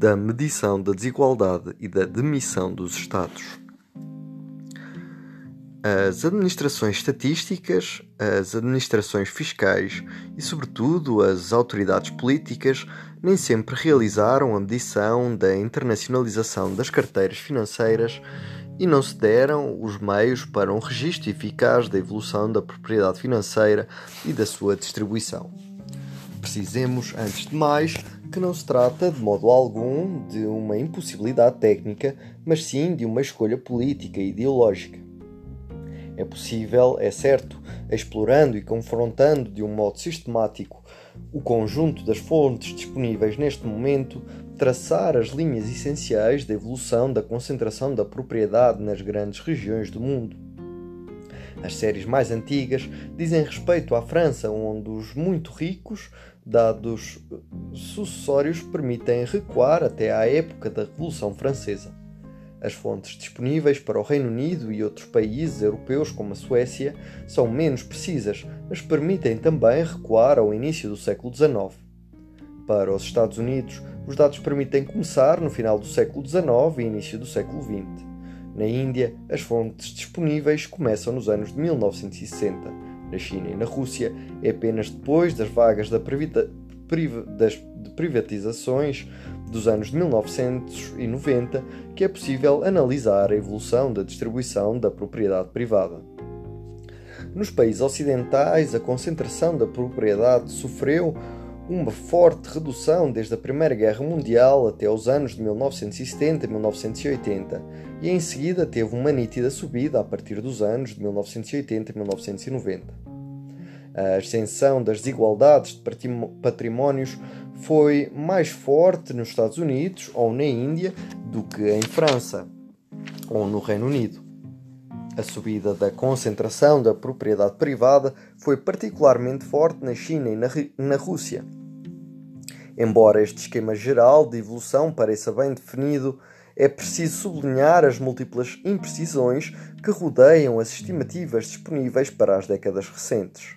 da medição da desigualdade e da demissão dos Estados. As administrações estatísticas, as administrações fiscais e, sobretudo, as autoridades políticas nem sempre realizaram a medição da internacionalização das carteiras financeiras e não se deram os meios para um registro eficaz da evolução da propriedade financeira e da sua distribuição. Precisemos, antes de mais, que não se trata de modo algum de uma impossibilidade técnica, mas sim de uma escolha política e ideológica. É possível, é certo, explorando e confrontando de um modo sistemático o conjunto das fontes disponíveis neste momento, traçar as linhas essenciais da evolução da concentração da propriedade nas grandes regiões do mundo. As séries mais antigas dizem respeito à França, onde os muito ricos, dados sucessórios, permitem recuar até à época da Revolução Francesa. As fontes disponíveis para o Reino Unido e outros países europeus, como a Suécia, são menos precisas, mas permitem também recuar ao início do século XIX. Para os Estados Unidos, os dados permitem começar no final do século XIX e início do século XX. Na Índia, as fontes disponíveis começam nos anos de 1960. Na China e na Rússia, é apenas depois das vagas da das, de privatizações dos anos de 1990 que é possível analisar a evolução da distribuição da propriedade privada. Nos países ocidentais, a concentração da propriedade sofreu uma forte redução desde a Primeira Guerra Mundial até os anos de 1970 e 1980, e em seguida teve uma nítida subida a partir dos anos de 1980 e 1990 a ascensão das desigualdades de patrimónios foi mais forte nos Estados Unidos ou na Índia do que em França ou no Reino Unido. A subida da concentração da propriedade privada foi particularmente forte na China e na, na Rússia. Embora este esquema geral de evolução pareça bem definido, é preciso sublinhar as múltiplas imprecisões que rodeiam as estimativas disponíveis para as décadas recentes.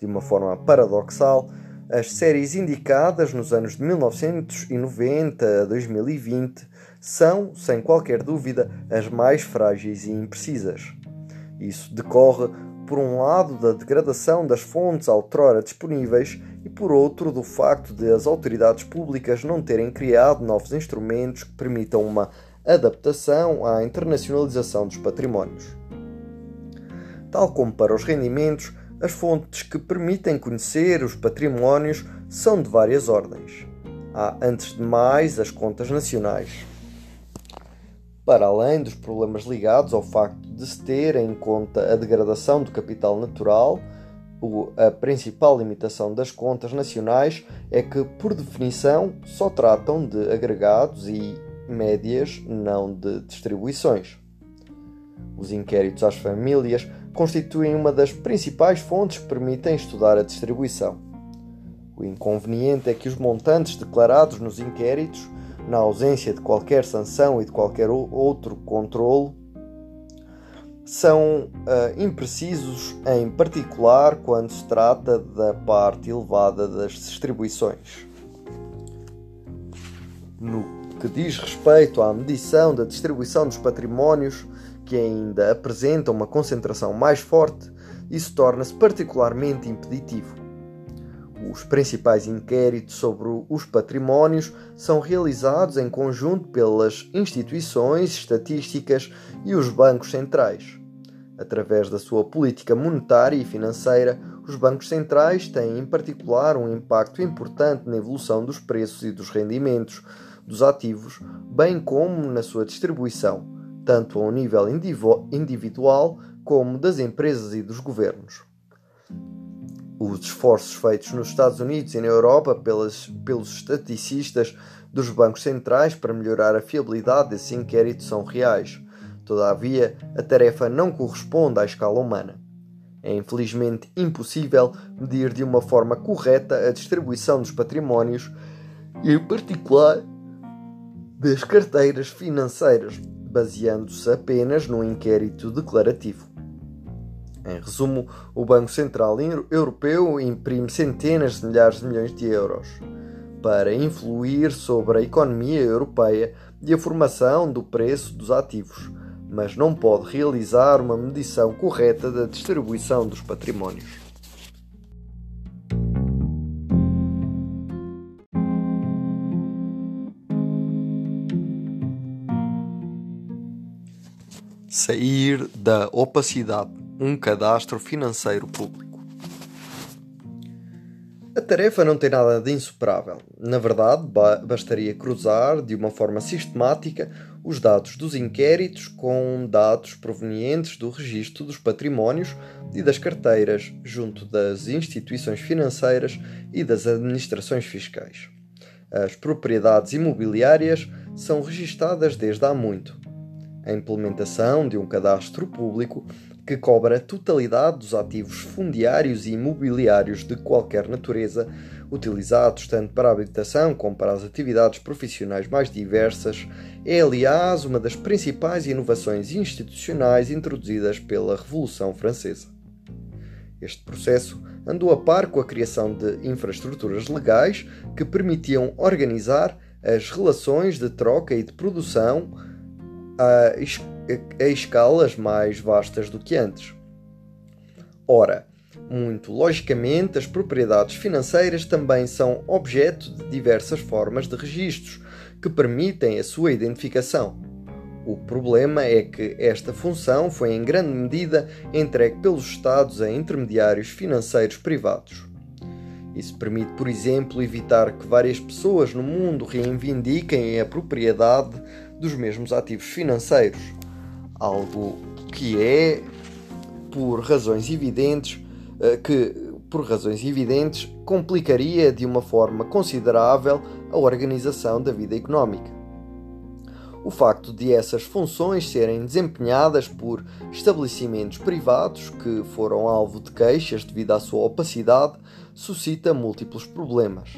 De uma forma paradoxal, as séries indicadas nos anos de 1990 a 2020 são, sem qualquer dúvida, as mais frágeis e imprecisas. Isso decorre, por um lado, da degradação das fontes outrora disponíveis e, por outro, do facto de as autoridades públicas não terem criado novos instrumentos que permitam uma adaptação à internacionalização dos patrimónios. Tal como para os rendimentos, as fontes que permitem conhecer os patrimónios são de várias ordens. Há, antes de mais, as contas nacionais. Para além dos problemas ligados ao facto de se ter em conta a degradação do capital natural, a principal limitação das contas nacionais é que, por definição, só tratam de agregados e médias, não de distribuições. Os inquéritos às famílias constituem uma das principais fontes que permitem estudar a distribuição. O inconveniente é que os montantes declarados nos inquéritos, na ausência de qualquer sanção e de qualquer outro controle, são uh, imprecisos, em particular quando se trata da parte elevada das distribuições. No que diz respeito à medição da distribuição dos patrimónios, que ainda apresenta uma concentração mais forte, isso torna-se particularmente impeditivo. Os principais inquéritos sobre os patrimónios são realizados em conjunto pelas instituições estatísticas e os bancos centrais. Através da sua política monetária e financeira, os bancos centrais têm em particular um impacto importante na evolução dos preços e dos rendimentos dos ativos, bem como na sua distribuição tanto ao nível individual como das empresas e dos governos. Os esforços feitos nos Estados Unidos e na Europa pelas, pelos estaticistas dos bancos centrais para melhorar a fiabilidade desse inquérito são reais. Todavia, a tarefa não corresponde à escala humana. É infelizmente impossível medir de uma forma correta a distribuição dos patrimónios e, em particular, das carteiras financeiras baseando-se apenas num inquérito declarativo. Em resumo, o Banco Central Europeu imprime centenas de milhares de milhões de euros. para influir sobre a economia europeia e a formação do preço dos ativos, mas não pode realizar uma medição correta da distribuição dos patrimónios. Sair da opacidade um cadastro financeiro público. A tarefa não tem nada de insuperável. Na verdade, bastaria cruzar de uma forma sistemática os dados dos inquéritos com dados provenientes do registro dos patrimónios e das carteiras junto das instituições financeiras e das administrações fiscais. As propriedades imobiliárias são registadas desde há muito. A implementação de um cadastro público que cobra a totalidade dos ativos fundiários e imobiliários de qualquer natureza, utilizados tanto para a habitação como para as atividades profissionais mais diversas, é, aliás, uma das principais inovações institucionais introduzidas pela Revolução Francesa. Este processo andou a par com a criação de infraestruturas legais que permitiam organizar as relações de troca e de produção a a escalas mais vastas do que antes. Ora, muito logicamente, as propriedades financeiras também são objeto de diversas formas de registros que permitem a sua identificação. O problema é que esta função foi em grande medida entregue pelos Estados a intermediários financeiros privados. Isso permite, por exemplo, evitar que várias pessoas no mundo reivindiquem a propriedade dos mesmos ativos financeiros algo que é por razões evidentes eh, que por razões evidentes complicaria de uma forma considerável a organização da vida económica. O facto de essas funções serem desempenhadas por estabelecimentos privados que foram alvo de queixas devido à sua opacidade suscita múltiplos problemas.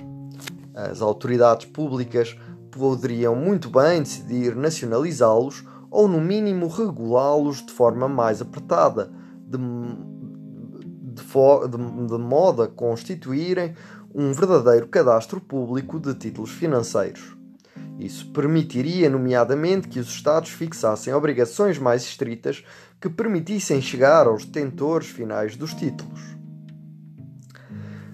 As autoridades públicas poderiam muito bem decidir nacionalizá-los ou no mínimo regulá-los de forma mais apertada, de, de, de, de modo a constituírem um verdadeiro cadastro público de títulos financeiros. Isso permitiria, nomeadamente, que os Estados fixassem obrigações mais estritas que permitissem chegar aos detentores finais dos títulos.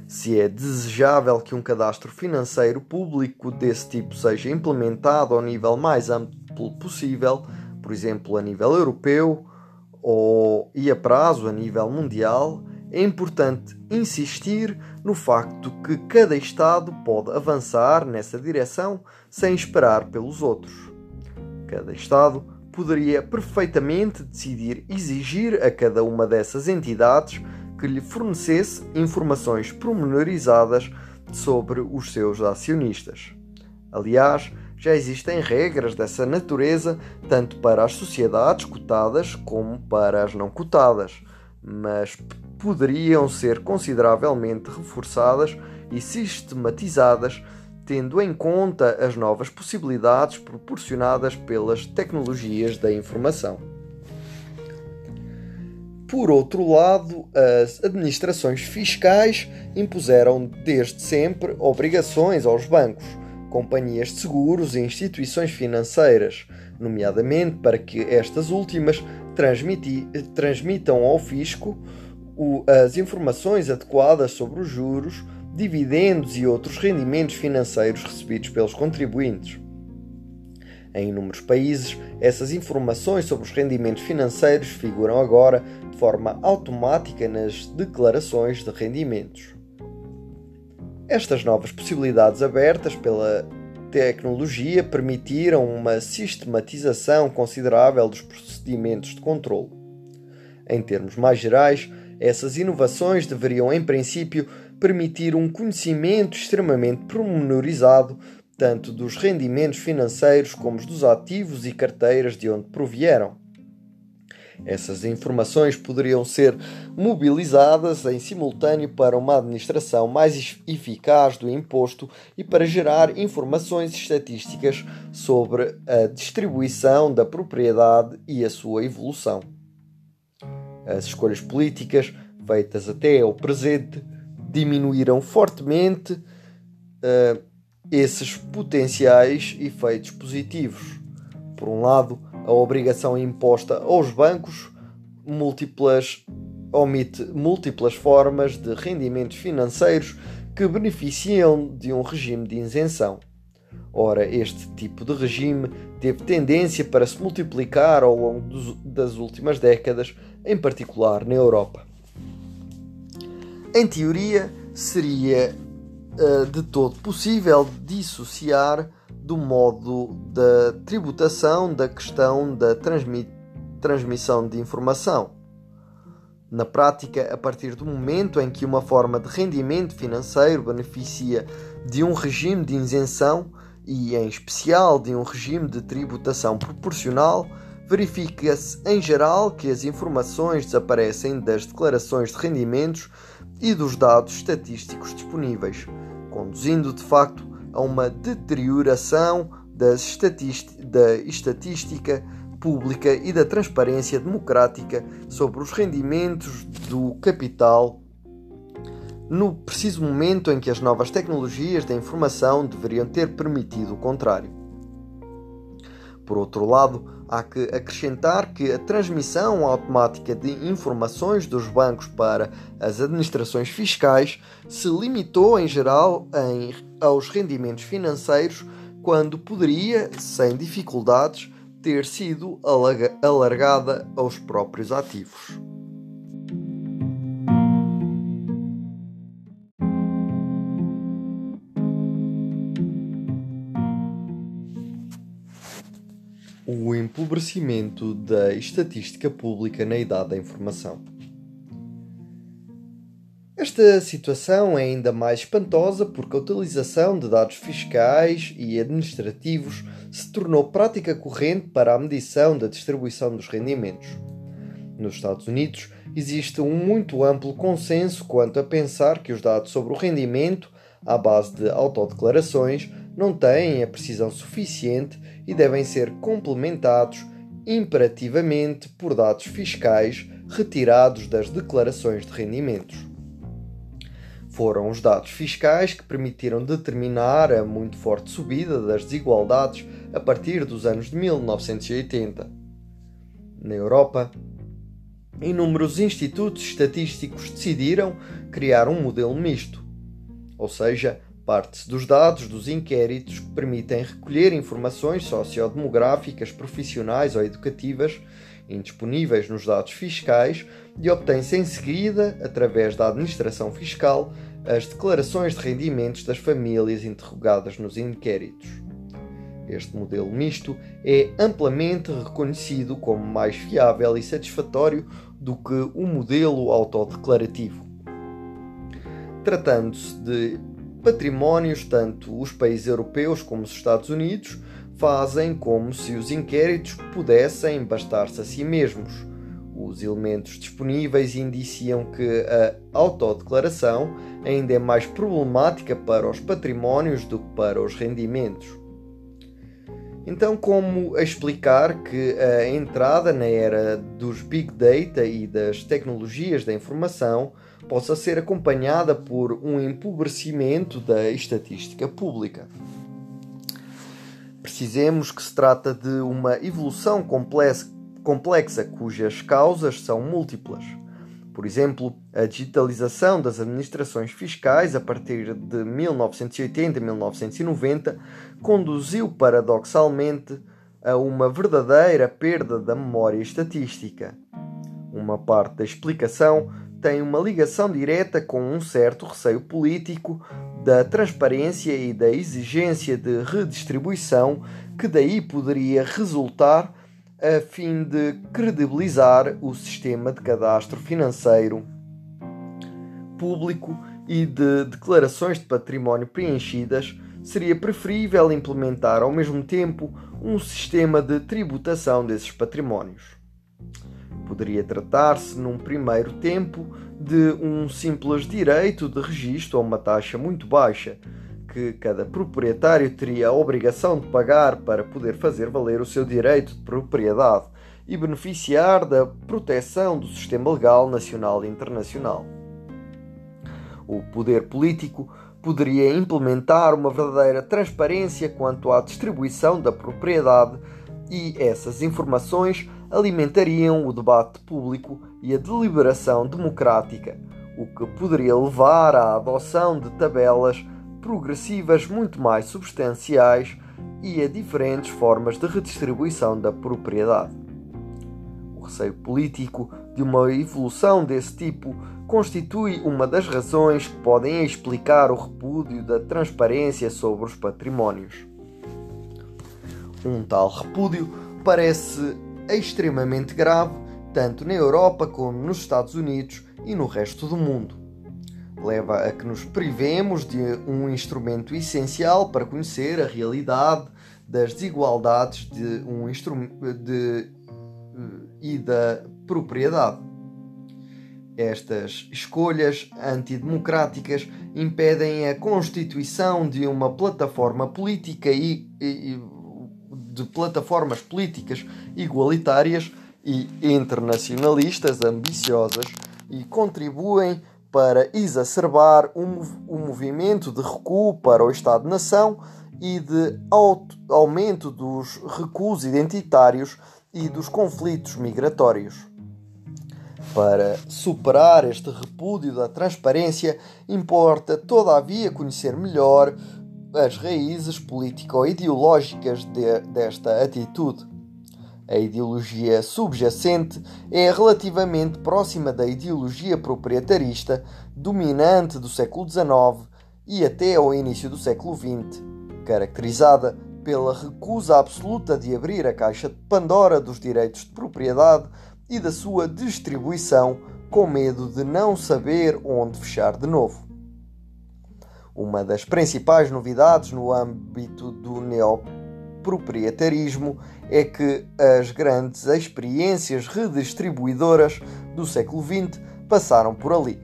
Se é desejável que um cadastro financeiro público desse tipo seja implementado ao nível mais amplo possível, por exemplo, a nível europeu ou e a prazo a nível mundial, é importante insistir no facto que cada Estado pode avançar nessa direção sem esperar pelos outros. Cada Estado poderia perfeitamente decidir exigir a cada uma dessas entidades que lhe fornecesse informações pormenorizadas sobre os seus acionistas. Aliás, já existem regras dessa natureza tanto para as sociedades cotadas como para as não cotadas, mas poderiam ser consideravelmente reforçadas e sistematizadas, tendo em conta as novas possibilidades proporcionadas pelas tecnologias da informação. Por outro lado, as administrações fiscais impuseram desde sempre obrigações aos bancos companhias de seguros e instituições financeiras, nomeadamente para que estas últimas transmitam ao fisco as informações adequadas sobre os juros, dividendos e outros rendimentos financeiros recebidos pelos contribuintes. Em inúmeros países, essas informações sobre os rendimentos financeiros figuram agora de forma automática nas declarações de rendimentos. Estas novas possibilidades abertas pela tecnologia permitiram uma sistematização considerável dos procedimentos de controle. Em termos mais gerais, essas inovações deveriam, em princípio, permitir um conhecimento extremamente promenorizado tanto dos rendimentos financeiros como dos ativos e carteiras de onde provieram. Essas informações poderiam ser mobilizadas em simultâneo para uma administração mais eficaz do imposto e para gerar informações estatísticas sobre a distribuição da propriedade e a sua evolução. As escolhas políticas feitas até ao presente diminuíram fortemente uh, esses potenciais efeitos positivos. Por um lado, a obrigação imposta aos bancos múltiplas, omite múltiplas formas de rendimentos financeiros que beneficiam de um regime de isenção. Ora, este tipo de regime teve tendência para se multiplicar ao longo dos, das últimas décadas, em particular na Europa. Em teoria, seria uh, de todo possível dissociar do modo da tributação da questão da transmi transmissão de informação. Na prática, a partir do momento em que uma forma de rendimento financeiro beneficia de um regime de isenção e, em especial, de um regime de tributação proporcional, verifica-se em geral que as informações desaparecem das declarações de rendimentos e dos dados estatísticos disponíveis, conduzindo de facto a uma deterioração da estatística pública e da transparência democrática sobre os rendimentos do capital no preciso momento em que as novas tecnologias da informação deveriam ter permitido o contrário. Por outro lado, há que acrescentar que a transmissão automática de informações dos bancos para as administrações fiscais se limitou em geral em, aos rendimentos financeiros quando poderia, sem dificuldades, ter sido alargada aos próprios ativos. Empobrecimento da estatística pública na idade da informação. Esta situação é ainda mais espantosa porque a utilização de dados fiscais e administrativos se tornou prática corrente para a medição da distribuição dos rendimentos. Nos Estados Unidos, existe um muito amplo consenso quanto a pensar que os dados sobre o rendimento, à base de autodeclarações, não têm a precisão suficiente e devem ser complementados imperativamente por dados fiscais retirados das declarações de rendimentos. Foram os dados fiscais que permitiram determinar a muito forte subida das desigualdades a partir dos anos de 1980. Na Europa, inúmeros institutos estatísticos decidiram criar um modelo misto, ou seja, parte-se dos dados dos inquéritos que permitem recolher informações sociodemográficas, profissionais ou educativas indisponíveis nos dados fiscais e obtém-se em seguida, através da administração fiscal, as declarações de rendimentos das famílias interrogadas nos inquéritos. Este modelo misto é amplamente reconhecido como mais fiável e satisfatório do que o modelo autodeclarativo. Tratando-se de patrimónios, tanto os países europeus como os Estados Unidos fazem como se os inquéritos pudessem bastar-se a si mesmos. Os elementos disponíveis indiciam que a autodeclaração ainda é mais problemática para os patrimónios do que para os rendimentos. Então, como explicar que a entrada na era dos Big Data e das tecnologias da informação possa ser acompanhada por um empobrecimento da estatística pública? Precisemos que se trata de uma evolução complexa cujas causas são múltiplas. Por exemplo, a digitalização das administrações fiscais a partir de 1980 e 1990 conduziu paradoxalmente a uma verdadeira perda da memória estatística. Uma parte da explicação tem uma ligação direta com um certo receio político da transparência e da exigência de redistribuição que daí poderia resultar a fim de credibilizar o sistema de cadastro financeiro público e de declarações de património preenchidas, seria preferível implementar ao mesmo tempo um sistema de tributação desses patrimónios. Poderia tratar-se, num primeiro tempo, de um simples direito de registro a uma taxa muito baixa, que cada proprietário teria a obrigação de pagar para poder fazer valer o seu direito de propriedade e beneficiar da proteção do sistema legal nacional e internacional. O poder político poderia implementar uma verdadeira transparência quanto à distribuição da propriedade e essas informações alimentariam o debate público e a deliberação democrática, o que poderia levar à adoção de tabelas progressivas muito mais substanciais e a diferentes formas de redistribuição da propriedade. O receio político de uma evolução desse tipo constitui uma das razões que podem explicar o repúdio da transparência sobre os patrimónios. Um tal repúdio parece extremamente grave tanto na Europa como nos Estados Unidos e no resto do mundo. Leva a que nos privemos de um instrumento essencial para conhecer a realidade das desigualdades de um de, e da propriedade. Estas escolhas antidemocráticas impedem a constituição de uma plataforma política e, e de plataformas políticas igualitárias e internacionalistas ambiciosas e contribuem para exacerbar um, um movimento de recuo para o Estado-nação e de aumento dos recuos identitários e dos conflitos migratórios. Para superar este repúdio da transparência, importa, todavia, conhecer melhor as raízes político-ideológicas de, desta atitude. A ideologia subjacente é relativamente próxima da ideologia proprietarista dominante do século XIX e até ao início do século XX, caracterizada pela recusa absoluta de abrir a caixa de Pandora dos direitos de propriedade e da sua distribuição, com medo de não saber onde fechar de novo. Uma das principais novidades no âmbito do neoproprietarismo é que as grandes experiências redistribuidoras do século XX passaram por ali.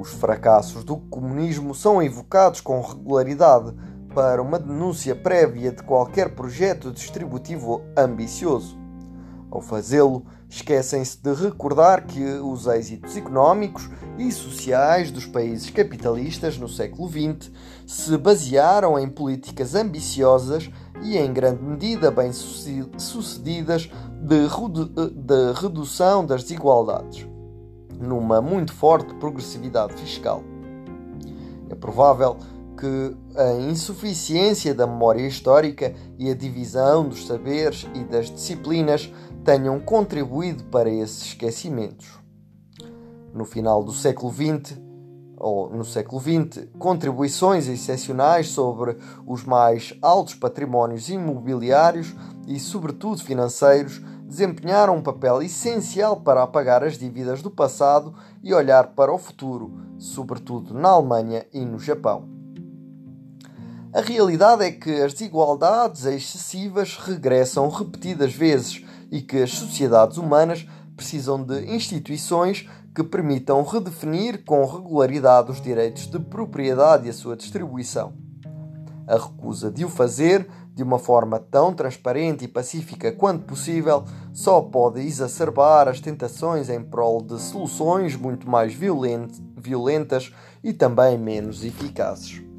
Os fracassos do comunismo são evocados com regularidade para uma denúncia prévia de qualquer projeto distributivo ambicioso. Ao fazê-lo, esquecem-se de recordar que os êxitos económicos e sociais dos países capitalistas no século XX se basearam em políticas ambiciosas e, em grande medida, bem-sucedidas de, redu de redução das desigualdades, numa muito forte progressividade fiscal. É provável que a insuficiência da memória histórica e a divisão dos saberes e das disciplinas tenham contribuído para esses esquecimentos. No final do século XX, ou no século XX, contribuições excepcionais sobre os mais altos patrimónios imobiliários e, sobretudo, financeiros desempenharam um papel essencial para apagar as dívidas do passado e olhar para o futuro, sobretudo na Alemanha e no Japão. A realidade é que as desigualdades excessivas regressam repetidas vezes e que as sociedades humanas precisam de instituições que permitam redefinir com regularidade os direitos de propriedade e a sua distribuição. A recusa de o fazer de uma forma tão transparente e pacífica quanto possível só pode exacerbar as tentações em prol de soluções muito mais violentas e também menos eficazes.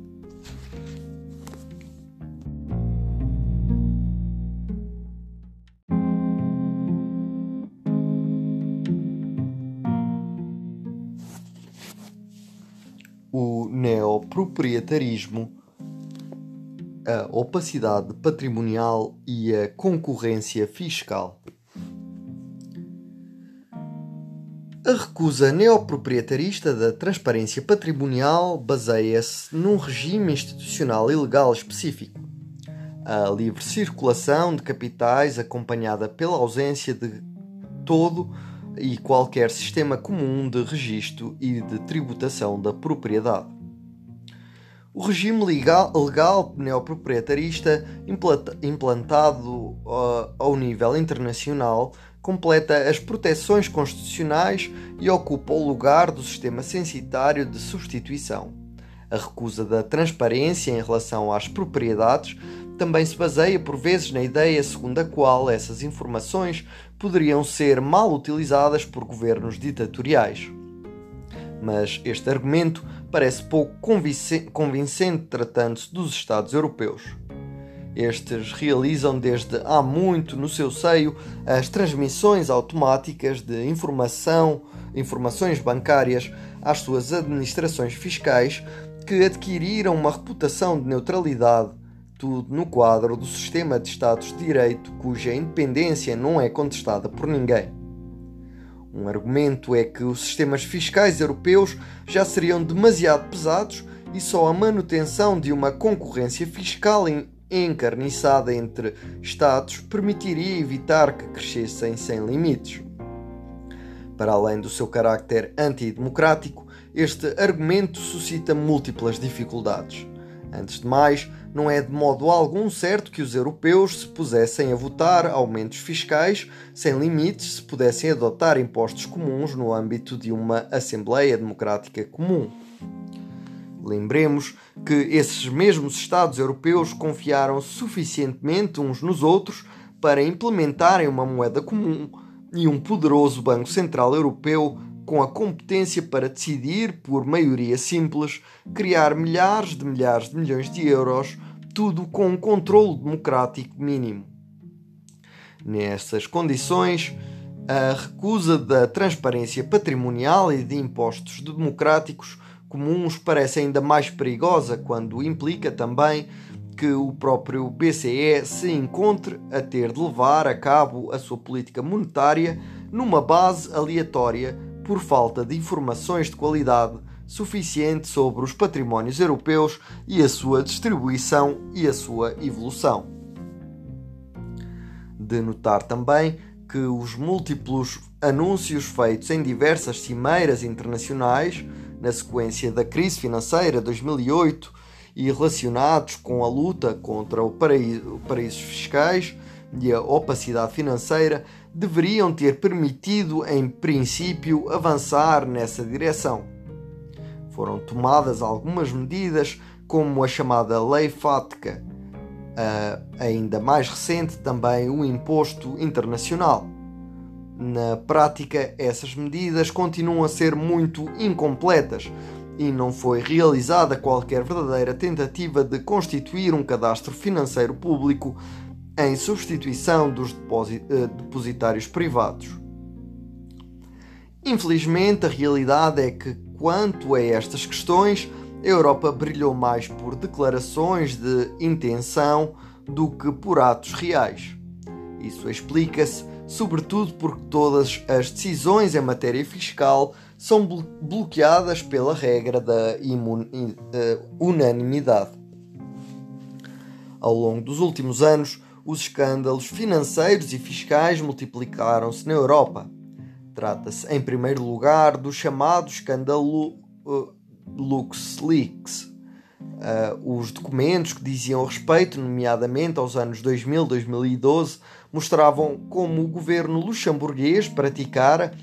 Neoproprietarismo, a opacidade patrimonial e a concorrência fiscal. A recusa neoproprietarista da transparência patrimonial baseia-se num regime institucional e legal específico. A livre circulação de capitais, acompanhada pela ausência de todo e qualquer sistema comum de registro e de tributação da propriedade. O regime legal, legal neoproprietarista implantado uh, ao nível internacional completa as proteções constitucionais e ocupa o lugar do sistema censitário de substituição. A recusa da transparência em relação às propriedades também se baseia por vezes na ideia segundo a qual essas informações poderiam ser mal utilizadas por governos ditatoriais. mas este argumento parece pouco convincente tratando-se dos Estados europeus. Estes realizam desde há muito no seu seio as transmissões automáticas de informação, informações bancárias às suas administrações fiscais que adquiriram uma reputação de neutralidade, tudo no quadro do sistema de Estados de Direito cuja independência não é contestada por ninguém. Um argumento é que os sistemas fiscais europeus já seriam demasiado pesados e só a manutenção de uma concorrência fiscal encarniçada entre Estados permitiria evitar que crescessem sem limites. Para além do seu carácter antidemocrático, este argumento suscita múltiplas dificuldades. Antes de mais, não é de modo algum certo que os europeus se pusessem a votar aumentos fiscais sem limites se pudessem adotar impostos comuns no âmbito de uma Assembleia Democrática comum. Lembremos que esses mesmos Estados europeus confiaram suficientemente uns nos outros para implementarem uma moeda comum e um poderoso Banco Central Europeu com a competência para decidir, por maioria simples, criar milhares de milhares de milhões de euros, tudo com um controle democrático mínimo. Nessas condições, a recusa da transparência patrimonial e de impostos democráticos comuns parece ainda mais perigosa quando implica também que o próprio BCE se encontre a ter de levar a cabo a sua política monetária numa base aleatória por falta de informações de qualidade suficiente sobre os patrimónios europeus e a sua distribuição e a sua evolução. De notar também que os múltiplos anúncios feitos em diversas cimeiras internacionais na sequência da crise financeira de 2008 e relacionados com a luta contra o paraíso, paraísos fiscais e a opacidade financeira deveriam ter permitido, em princípio, avançar nessa direção. Foram tomadas algumas medidas, como a chamada Lei FATCA, ainda mais recente também o Imposto Internacional. Na prática, essas medidas continuam a ser muito incompletas e não foi realizada qualquer verdadeira tentativa de constituir um cadastro financeiro público em substituição dos eh, depositários privados. Infelizmente, a realidade é que, quanto a estas questões, a Europa brilhou mais por declarações de intenção do que por atos reais. Isso explica-se sobretudo porque todas as decisões em matéria fiscal são bloqueadas pela regra da unanimidade. Ao longo dos últimos anos, os escândalos financeiros e fiscais multiplicaram-se na Europa. Trata-se, em primeiro lugar, do chamado escândalo uh, LuxLeaks. Uh, os documentos que diziam respeito, nomeadamente aos anos 2000-2012, mostravam como o governo luxemburguês praticara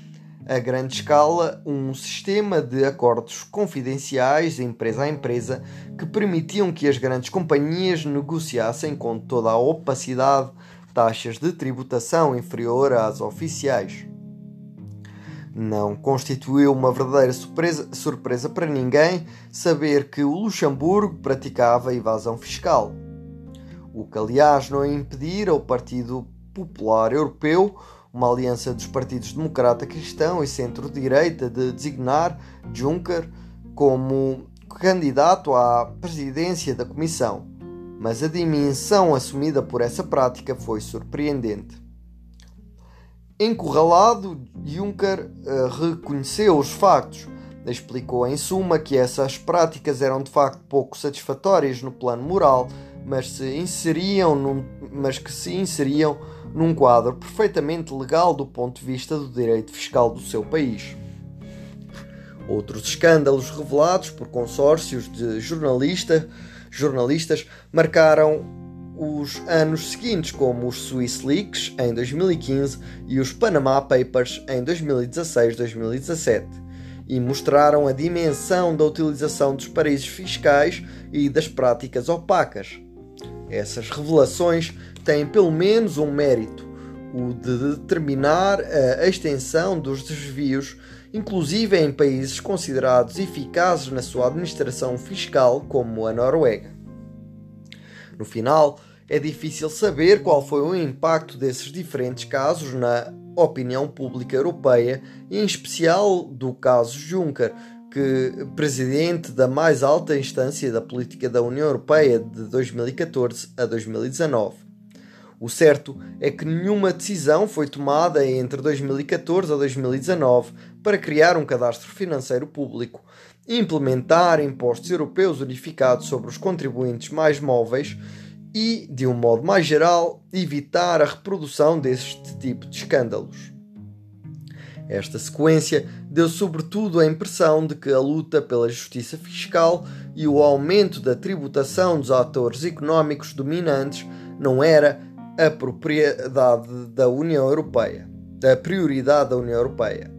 a grande escala um sistema de acordos confidenciais, empresa a empresa, que permitiam que as grandes companhias negociassem com toda a opacidade taxas de tributação inferior às oficiais. Não constituiu uma verdadeira surpresa, surpresa para ninguém saber que o Luxemburgo praticava evasão fiscal. O que, aliás, não impedir ao Partido Popular Europeu uma aliança dos partidos democrata cristão e centro-direita de designar Juncker como candidato à presidência da Comissão, mas a dimensão assumida por essa prática foi surpreendente. Encurralado, Juncker uh, reconheceu os factos, explicou em suma que essas práticas eram de facto pouco satisfatórias no plano moral, mas, se inseriam mas que se inseriam num quadro perfeitamente legal do ponto de vista do direito fiscal do seu país. Outros escândalos revelados por consórcios de jornalista, jornalistas marcaram os anos seguintes, como os Swiss Leaks em 2015 e os Panama Papers em 2016-2017, e mostraram a dimensão da utilização dos paraísos fiscais e das práticas opacas. Essas revelações têm pelo menos um mérito, o de determinar a extensão dos desvios inclusive em países considerados eficazes na sua administração fiscal, como a Noruega. No final, é difícil saber qual foi o impacto desses diferentes casos na opinião pública europeia em especial, do caso Juncker, que presidente da mais alta instância da política da União Europeia de 2014 a 2019. O certo é que nenhuma decisão foi tomada entre 2014 a 2019 para criar um cadastro financeiro público, implementar impostos europeus unificados sobre os contribuintes mais móveis e, de um modo mais geral, evitar a reprodução deste tipo de escândalos. Esta sequência deu sobretudo a impressão de que a luta pela justiça fiscal e o aumento da tributação dos atores económicos dominantes não era a propriedade da União Europeia, a prioridade da União Europeia.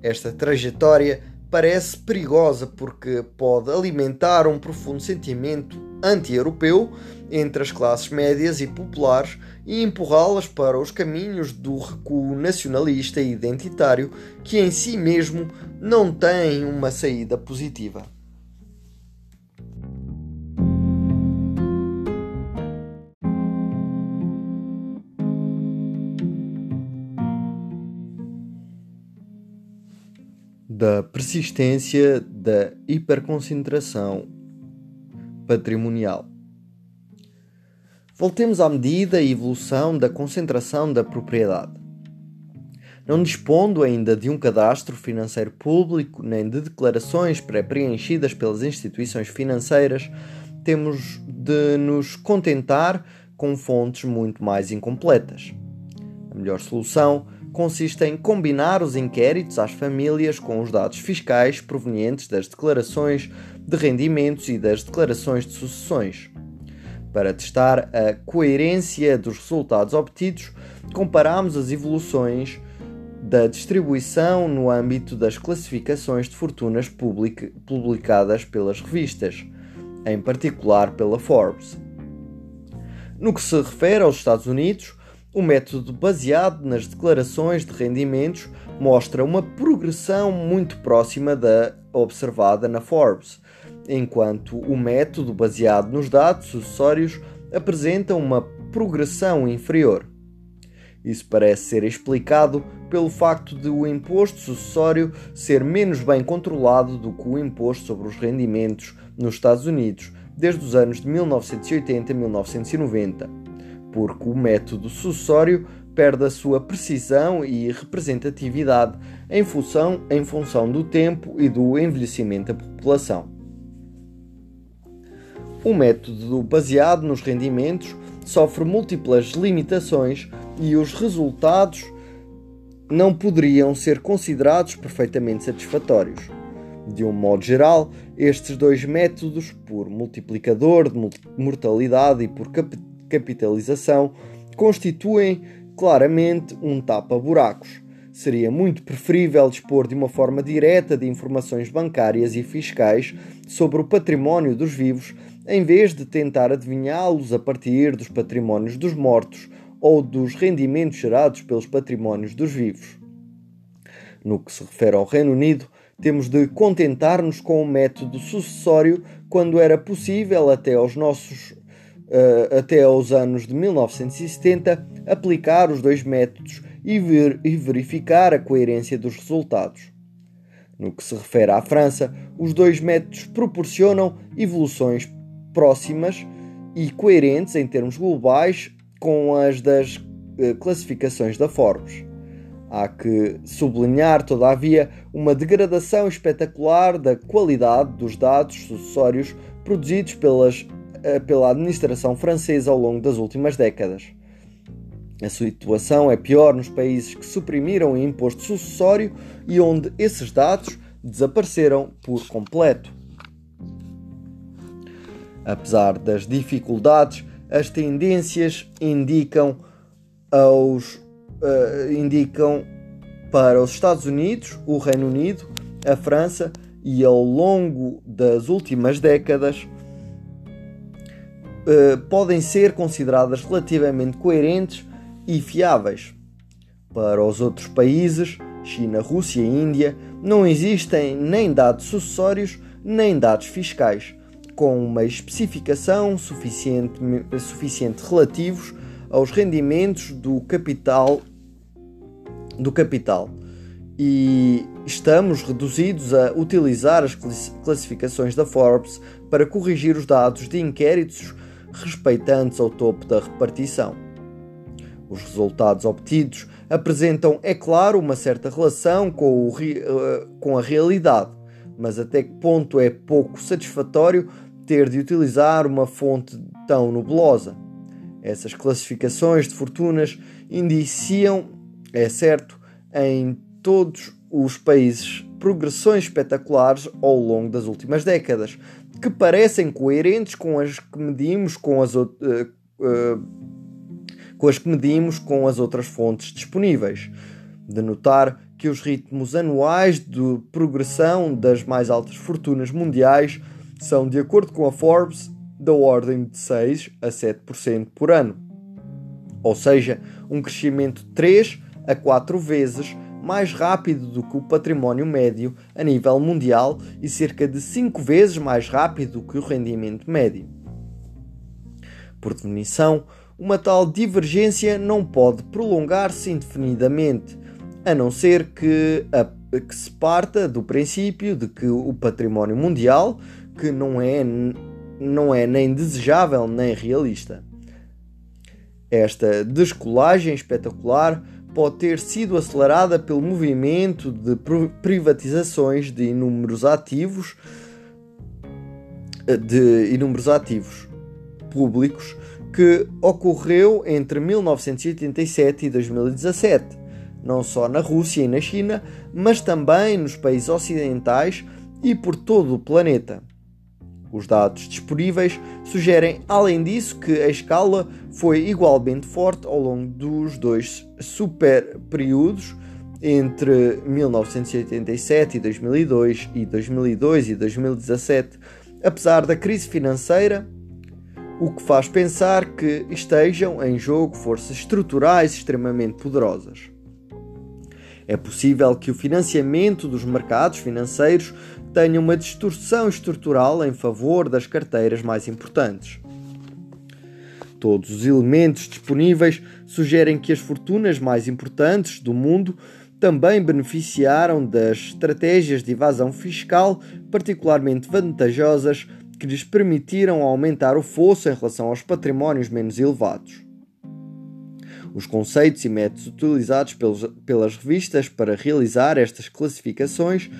Esta trajetória parece perigosa porque pode alimentar um profundo sentimento anti-europeu entre as classes médias e populares e empurrá-las para os caminhos do recuo nacionalista e identitário que em si mesmo não tem uma saída positiva. Da persistência da hiperconcentração patrimonial. Voltemos à medida e evolução da concentração da propriedade. Não dispondo ainda de um cadastro financeiro público nem de declarações pré-preenchidas pelas instituições financeiras, temos de nos contentar com fontes muito mais incompletas. A melhor solução consiste em combinar os inquéritos às famílias com os dados fiscais provenientes das declarações de rendimentos e das declarações de sucessões. Para testar a coerência dos resultados obtidos, comparamos as evoluções da distribuição no âmbito das classificações de fortunas publicadas pelas revistas, em particular pela Forbes. No que se refere aos Estados Unidos, o método baseado nas declarações de rendimentos mostra uma progressão muito próxima da observada na Forbes, enquanto o método baseado nos dados sucessórios apresenta uma progressão inferior. Isso parece ser explicado pelo facto de o imposto sucessório ser menos bem controlado do que o imposto sobre os rendimentos nos Estados Unidos desde os anos de 1980 a 1990, porque o método sucessório perde a sua precisão e representatividade em função, em função do tempo e do envelhecimento da população. O método baseado nos rendimentos sofre múltiplas limitações e os resultados não poderiam ser considerados perfeitamente satisfatórios. De um modo geral, estes dois métodos, por multiplicador de mortalidade e por capitalização, constituem claramente um tapa-buracos. Seria muito preferível dispor de uma forma direta de informações bancárias e fiscais sobre o património dos vivos em vez de tentar adivinhá-los a partir dos patrimónios dos mortos ou dos rendimentos gerados pelos patrimónios dos vivos. No que se refere ao Reino Unido, temos de contentar-nos com o método sucessório quando era possível até aos nossos uh, até aos anos de 1970 aplicar os dois métodos e, ver, e verificar a coerência dos resultados. No que se refere à França, os dois métodos proporcionam evoluções próximas e coerentes em termos globais com as das uh, classificações da Forbes. Há que sublinhar, todavia, uma degradação espetacular da qualidade dos dados sucessórios produzidos pelas, pela administração francesa ao longo das últimas décadas. A situação é pior nos países que suprimiram o imposto sucessório e onde esses dados desapareceram por completo. Apesar das dificuldades, as tendências indicam, aos, uh, indicam para os Estados Unidos, o Reino Unido, a França e ao longo das últimas décadas uh, podem ser consideradas relativamente coerentes e fiáveis. Para os outros países, China, Rússia e Índia, não existem nem dados sucessórios nem dados fiscais, com uma especificação suficiente, suficiente relativos aos rendimentos do capital do capital e estamos reduzidos a utilizar as classificações da Forbes para corrigir os dados de inquéritos respeitantes ao topo da repartição. Os resultados obtidos apresentam, é claro, uma certa relação com, o, eh, com a realidade, mas até que ponto é pouco satisfatório ter de utilizar uma fonte tão nebulosa? Essas classificações de fortunas indiciam, é certo, em todos os países progressões espetaculares ao longo das últimas décadas, que parecem coerentes com as que medimos com as, uh, uh, com as que medimos com as outras fontes disponíveis. De notar que os ritmos anuais de progressão das mais altas fortunas mundiais são, de acordo com a Forbes, da ordem de 6 a 7% por ano. Ou seja, um crescimento 3 a 4 vezes mais rápido do que o património médio a nível mundial e cerca de 5 vezes mais rápido do que o rendimento médio. Por definição, uma tal divergência não pode prolongar-se indefinidamente, a não ser que, a, que se parta do princípio de que o património mundial, que não é, não é nem desejável nem realista. Esta descolagem espetacular pode ter sido acelerada pelo movimento de privatizações de inúmeros ativos de inúmeros ativos públicos que ocorreu entre 1987 e 2017, não só na Rússia e na China, mas também nos países ocidentais e por todo o planeta. Os dados disponíveis sugerem, além disso, que a escala foi igualmente forte ao longo dos dois super períodos entre 1987 e 2002 e 2002 e 2017, apesar da crise financeira, o que faz pensar que estejam em jogo forças estruturais extremamente poderosas. É possível que o financiamento dos mercados financeiros tenha uma distorção estrutural em favor das carteiras mais importantes. Todos os elementos disponíveis sugerem que as fortunas mais importantes do mundo também beneficiaram das estratégias de evasão fiscal particularmente vantajosas que lhes permitiram aumentar o fosso em relação aos patrimónios menos elevados. Os conceitos e métodos utilizados pelos, pelas revistas para realizar estas classificações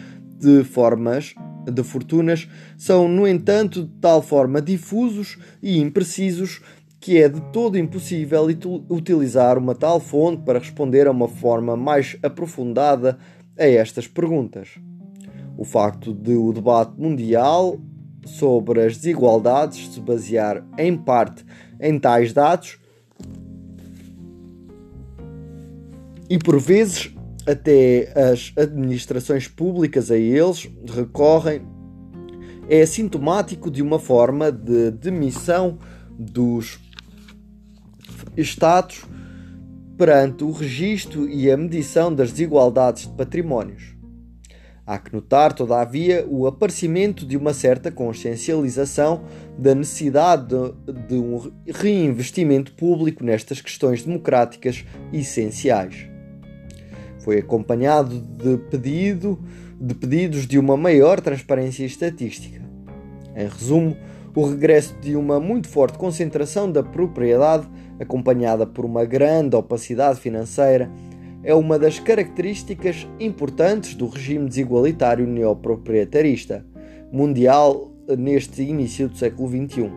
de formas de fortunas são, no entanto, de tal forma difusos e imprecisos que é de todo impossível utilizar uma tal fonte para responder a uma forma mais aprofundada a estas perguntas. O facto de o debate mundial sobre as desigualdades se basear em parte em tais dados e por vezes até as administrações públicas a eles recorrem é sintomático de uma forma de demissão dos Estados perante o registro e a medição das desigualdades de patrimónios. Há que notar, todavia, o aparecimento de uma certa consciencialização da necessidade de, um reinvestimento público nestas questões democráticas essenciais. Foi acompanhado de, pedido, de pedidos de uma maior transparência estatística. Em resumo, o regresso de uma muito forte concentração da propriedade, acompanhada por uma grande opacidade financeira, é uma das características importantes do regime desigualitário neoproprietarista mundial neste início do século XXI.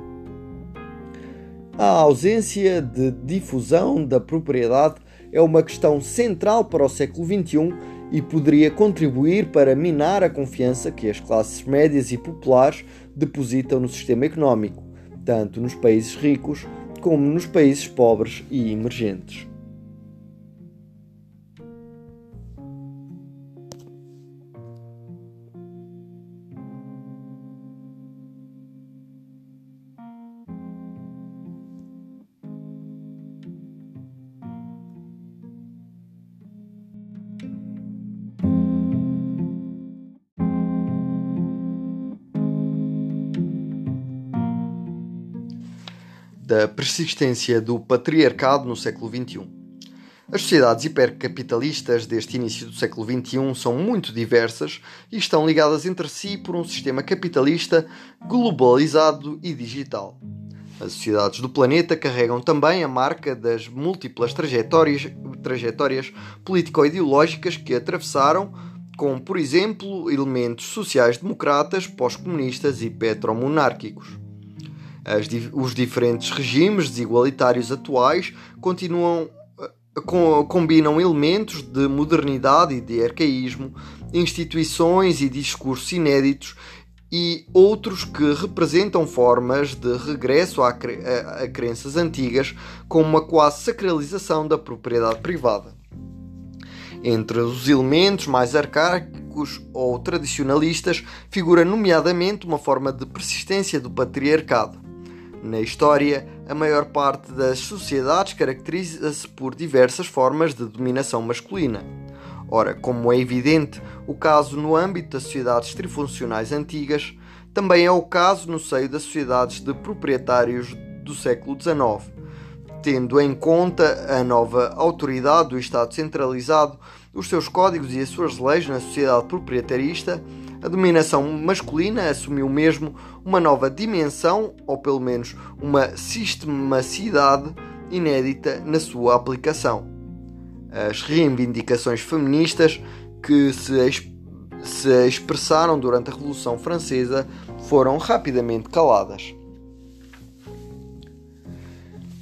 A ausência de difusão da propriedade é uma questão central para o século XXI e poderia contribuir para minar a confiança que as classes médias e populares depositam no sistema económico, tanto nos países ricos como nos países pobres e emergentes. Da persistência do patriarcado no século XXI. As sociedades hipercapitalistas deste início do século XXI são muito diversas e estão ligadas entre si por um sistema capitalista globalizado e digital. As sociedades do planeta carregam também a marca das múltiplas trajetórias, trajetórias político-ideológicas que atravessaram, com, por exemplo, elementos sociais-democratas, pós-comunistas e petromonárquicos. As, os diferentes regimes desigualitários atuais continuam combinam elementos de modernidade e de arcaísmo, instituições e discursos inéditos e outros que representam formas de regresso a, cre a, a crenças antigas, como uma quase sacralização da propriedade privada. Entre os elementos mais arcaicos ou tradicionalistas figura nomeadamente uma forma de persistência do patriarcado. Na história, a maior parte das sociedades caracteriza-se por diversas formas de dominação masculina. Ora, como é evidente o caso no âmbito das sociedades trifuncionais antigas, também é o caso no seio das sociedades de proprietários do século XIX. Tendo em conta a nova autoridade do Estado centralizado, os seus códigos e as suas leis na sociedade proprietarista, a dominação masculina assumiu mesmo uma nova dimensão, ou pelo menos uma sistematicidade inédita na sua aplicação. As reivindicações feministas que se, se expressaram durante a Revolução Francesa foram rapidamente caladas.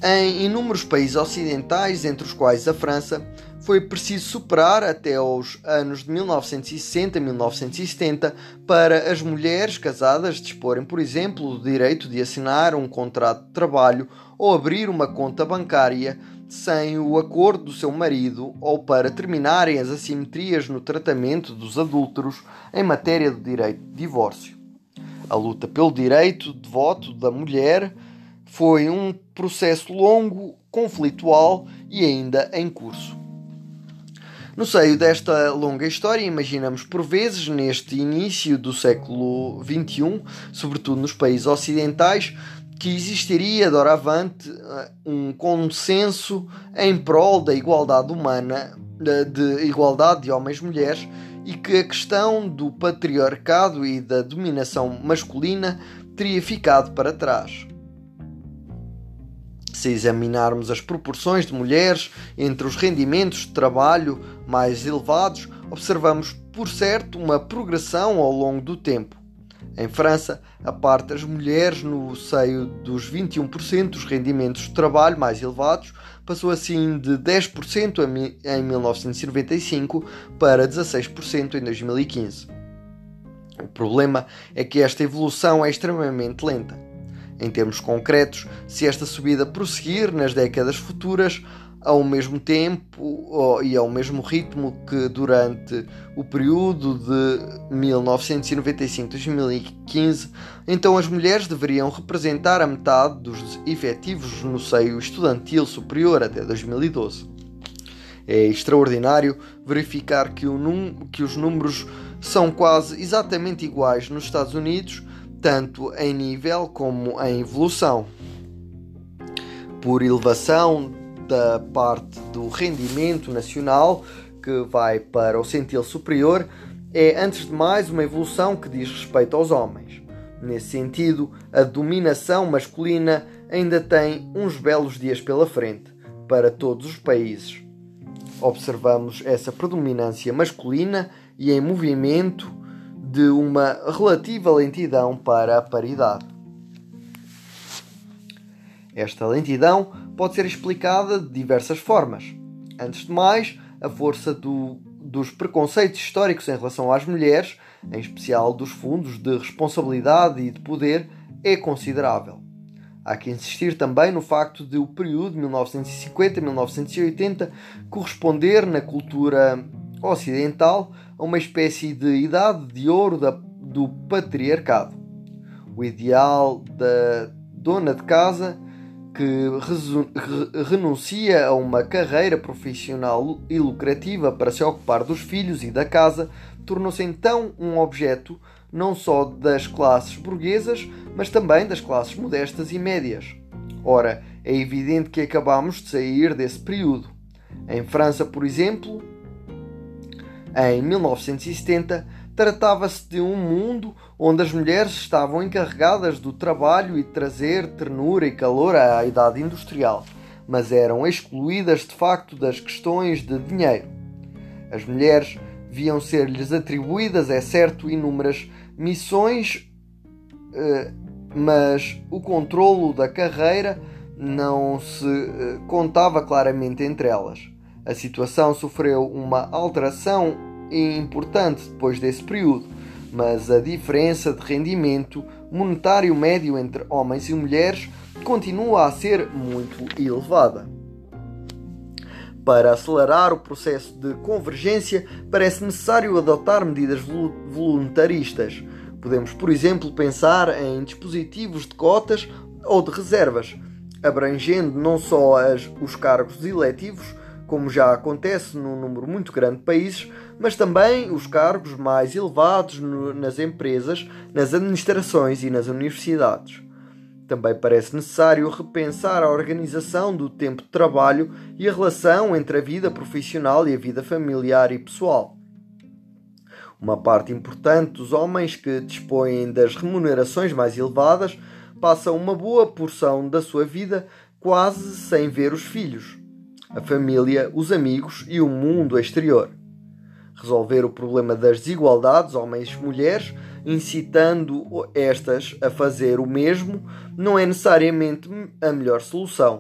Em inúmeros países ocidentais, entre os quais a França, foi preciso superar até aos anos de 1960 e 1970 para as mulheres casadas disporem, por exemplo, do direito de assinar um contrato de trabalho ou abrir uma conta bancária sem o acordo do seu marido ou para terminarem as assimetrias no tratamento dos adúlteros em matéria do direito de divórcio. A luta pelo direito de voto da mulher foi um processo longo, conflitual e ainda em curso. No seio desta longa história, imaginamos por vezes, neste início do século XXI, sobretudo nos países ocidentais, que existiria doravante eh, um consenso em prol da igualdade humana, de igualdade de homens e mulheres, e que a questão do patriarcado e da dominação masculina teria ficado para trás. Se examinarmos as proporções de mulheres entre os rendimentos de trabalho mais elevados, observamos, por certo, uma progressão ao longo do tempo. Em França, a parte das mulheres no seio dos 21% dos rendimentos de trabalho mais elevados passou assim de 10% em 1995 para 16% em 2015. O problema é que esta evolução é extremamente lenta. Em termos concretos, se esta subida prosseguir nas décadas futuras, ao mesmo tempo e ao mesmo ritmo que durante o período de 1995-2015, então as mulheres deveriam representar a metade dos efetivos no seio estudantil superior até 2012. É extraordinário verificar que, que os números são quase exatamente iguais nos Estados Unidos tanto em nível como em evolução. Por elevação da parte do rendimento nacional, que vai para o centil superior, é antes de mais uma evolução que diz respeito aos homens. Nesse sentido, a dominação masculina ainda tem uns belos dias pela frente para todos os países. Observamos essa predominância masculina e em movimento de uma relativa lentidão para a paridade. Esta lentidão pode ser explicada de diversas formas. Antes de mais, a força do, dos preconceitos históricos em relação às mulheres, em especial dos fundos de responsabilidade e de poder, é considerável. Há que insistir também no facto de o período 1950-1980 corresponder na cultura ocidental a uma espécie de idade de ouro da, do patriarcado. O ideal da dona de casa que renuncia a uma carreira profissional e lucrativa para se ocupar dos filhos e da casa tornou-se então um objeto não só das classes burguesas, mas também das classes modestas e médias. Ora, é evidente que acabamos de sair desse período. Em França, por exemplo, em 1970, tratava-se de um mundo onde as mulheres estavam encarregadas do trabalho e de trazer ternura e calor à idade industrial, mas eram excluídas de facto das questões de dinheiro. As mulheres viam ser-lhes atribuídas, é certo, inúmeras missões, eh, mas o controlo da carreira não se eh, contava claramente entre elas. A situação sofreu uma alteração importante depois desse período, mas a diferença de rendimento monetário médio entre homens e mulheres continua a ser muito elevada. Para acelerar o processo de convergência, parece necessário adotar medidas voluntaristas. Podemos, por exemplo, pensar em dispositivos de cotas ou de reservas, abrangendo não só as, os cargos eletivos, como já acontece num número muito grande de países, mas também os cargos mais elevados no, nas empresas, nas administrações e nas universidades. Também parece necessário repensar a organização do tempo de trabalho e a relação entre a vida profissional e a vida familiar e pessoal. Uma parte importante dos homens que dispõem das remunerações mais elevadas passam uma boa porção da sua vida quase sem ver os filhos, a família, os amigos e o mundo exterior. Resolver o problema das desigualdades homens-mulheres incitando estas a fazer o mesmo, não é necessariamente a melhor solução.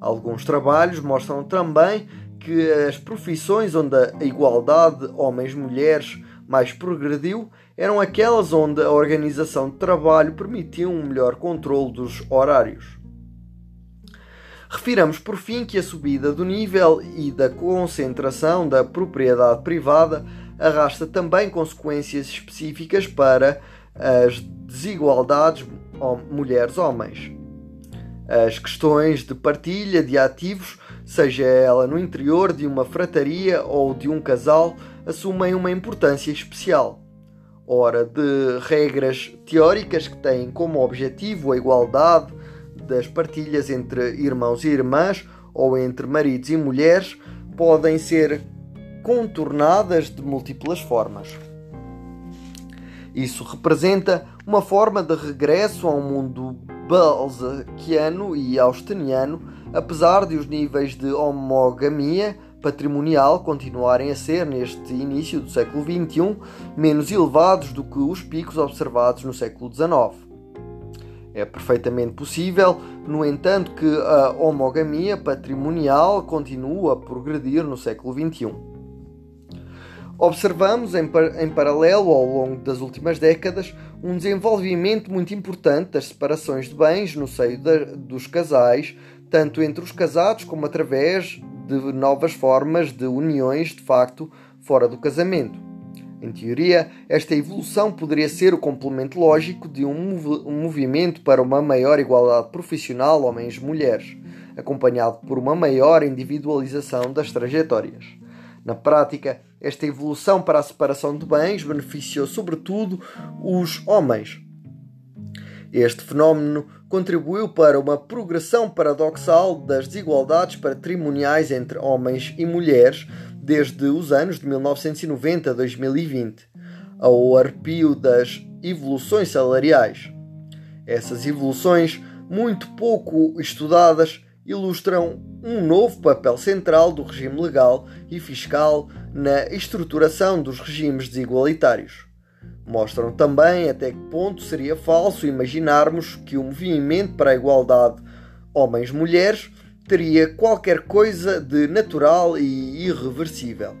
Alguns trabalhos mostram também que as profissões onde a igualdade homens-mulheres mais progrediu eram aquelas onde a organização de trabalho permitia um melhor controle dos horários. Refiramos por fim que a subida do nível e da concentração da propriedade privada arrasta também consequências específicas para as desigualdades mulheres-homens. As questões de partilha de ativos, seja ela no interior de uma frataria ou de um casal, assumem uma importância especial. Ora, de regras teóricas que têm como objetivo a igualdade das partilhas entre irmãos e irmãs ou entre maridos e mulheres, podem ser contornadas de múltiplas formas. Isso representa uma forma de regresso a um mundo balzaquiano e austeniano, apesar de os níveis de homogamia patrimonial continuarem a ser, neste início do século XXI, menos elevados do que os picos observados no século XIX. É perfeitamente possível, no entanto, que a homogamia patrimonial continue a progredir no século XXI. Observamos em, par em paralelo ao longo das últimas décadas um desenvolvimento muito importante das separações de bens no seio dos casais, tanto entre os casados como através de novas formas de uniões de facto fora do casamento. Em teoria, esta evolução poderia ser o complemento lógico de um, mov movimento para uma maior igualdade profissional homens-mulheres, acompanhado por uma maior individualização das trajetórias. Na prática, esta evolução para a separação de bens beneficiou sobretudo os homens. Este fenómeno contribuiu para uma progressão paradoxal das desigualdades patrimoniais entre homens e mulheres desde os anos de 1990 a 2020, ao arpio das evoluções salariais. Essas evoluções, muito pouco estudadas, ilustram um novo papel central do regime legal e fiscal na estruturação dos regimes desigualitários. Mostram também até que ponto seria falso imaginarmos que o movimento para a igualdade homens-mulheres teria qualquer coisa de natural e irreversível.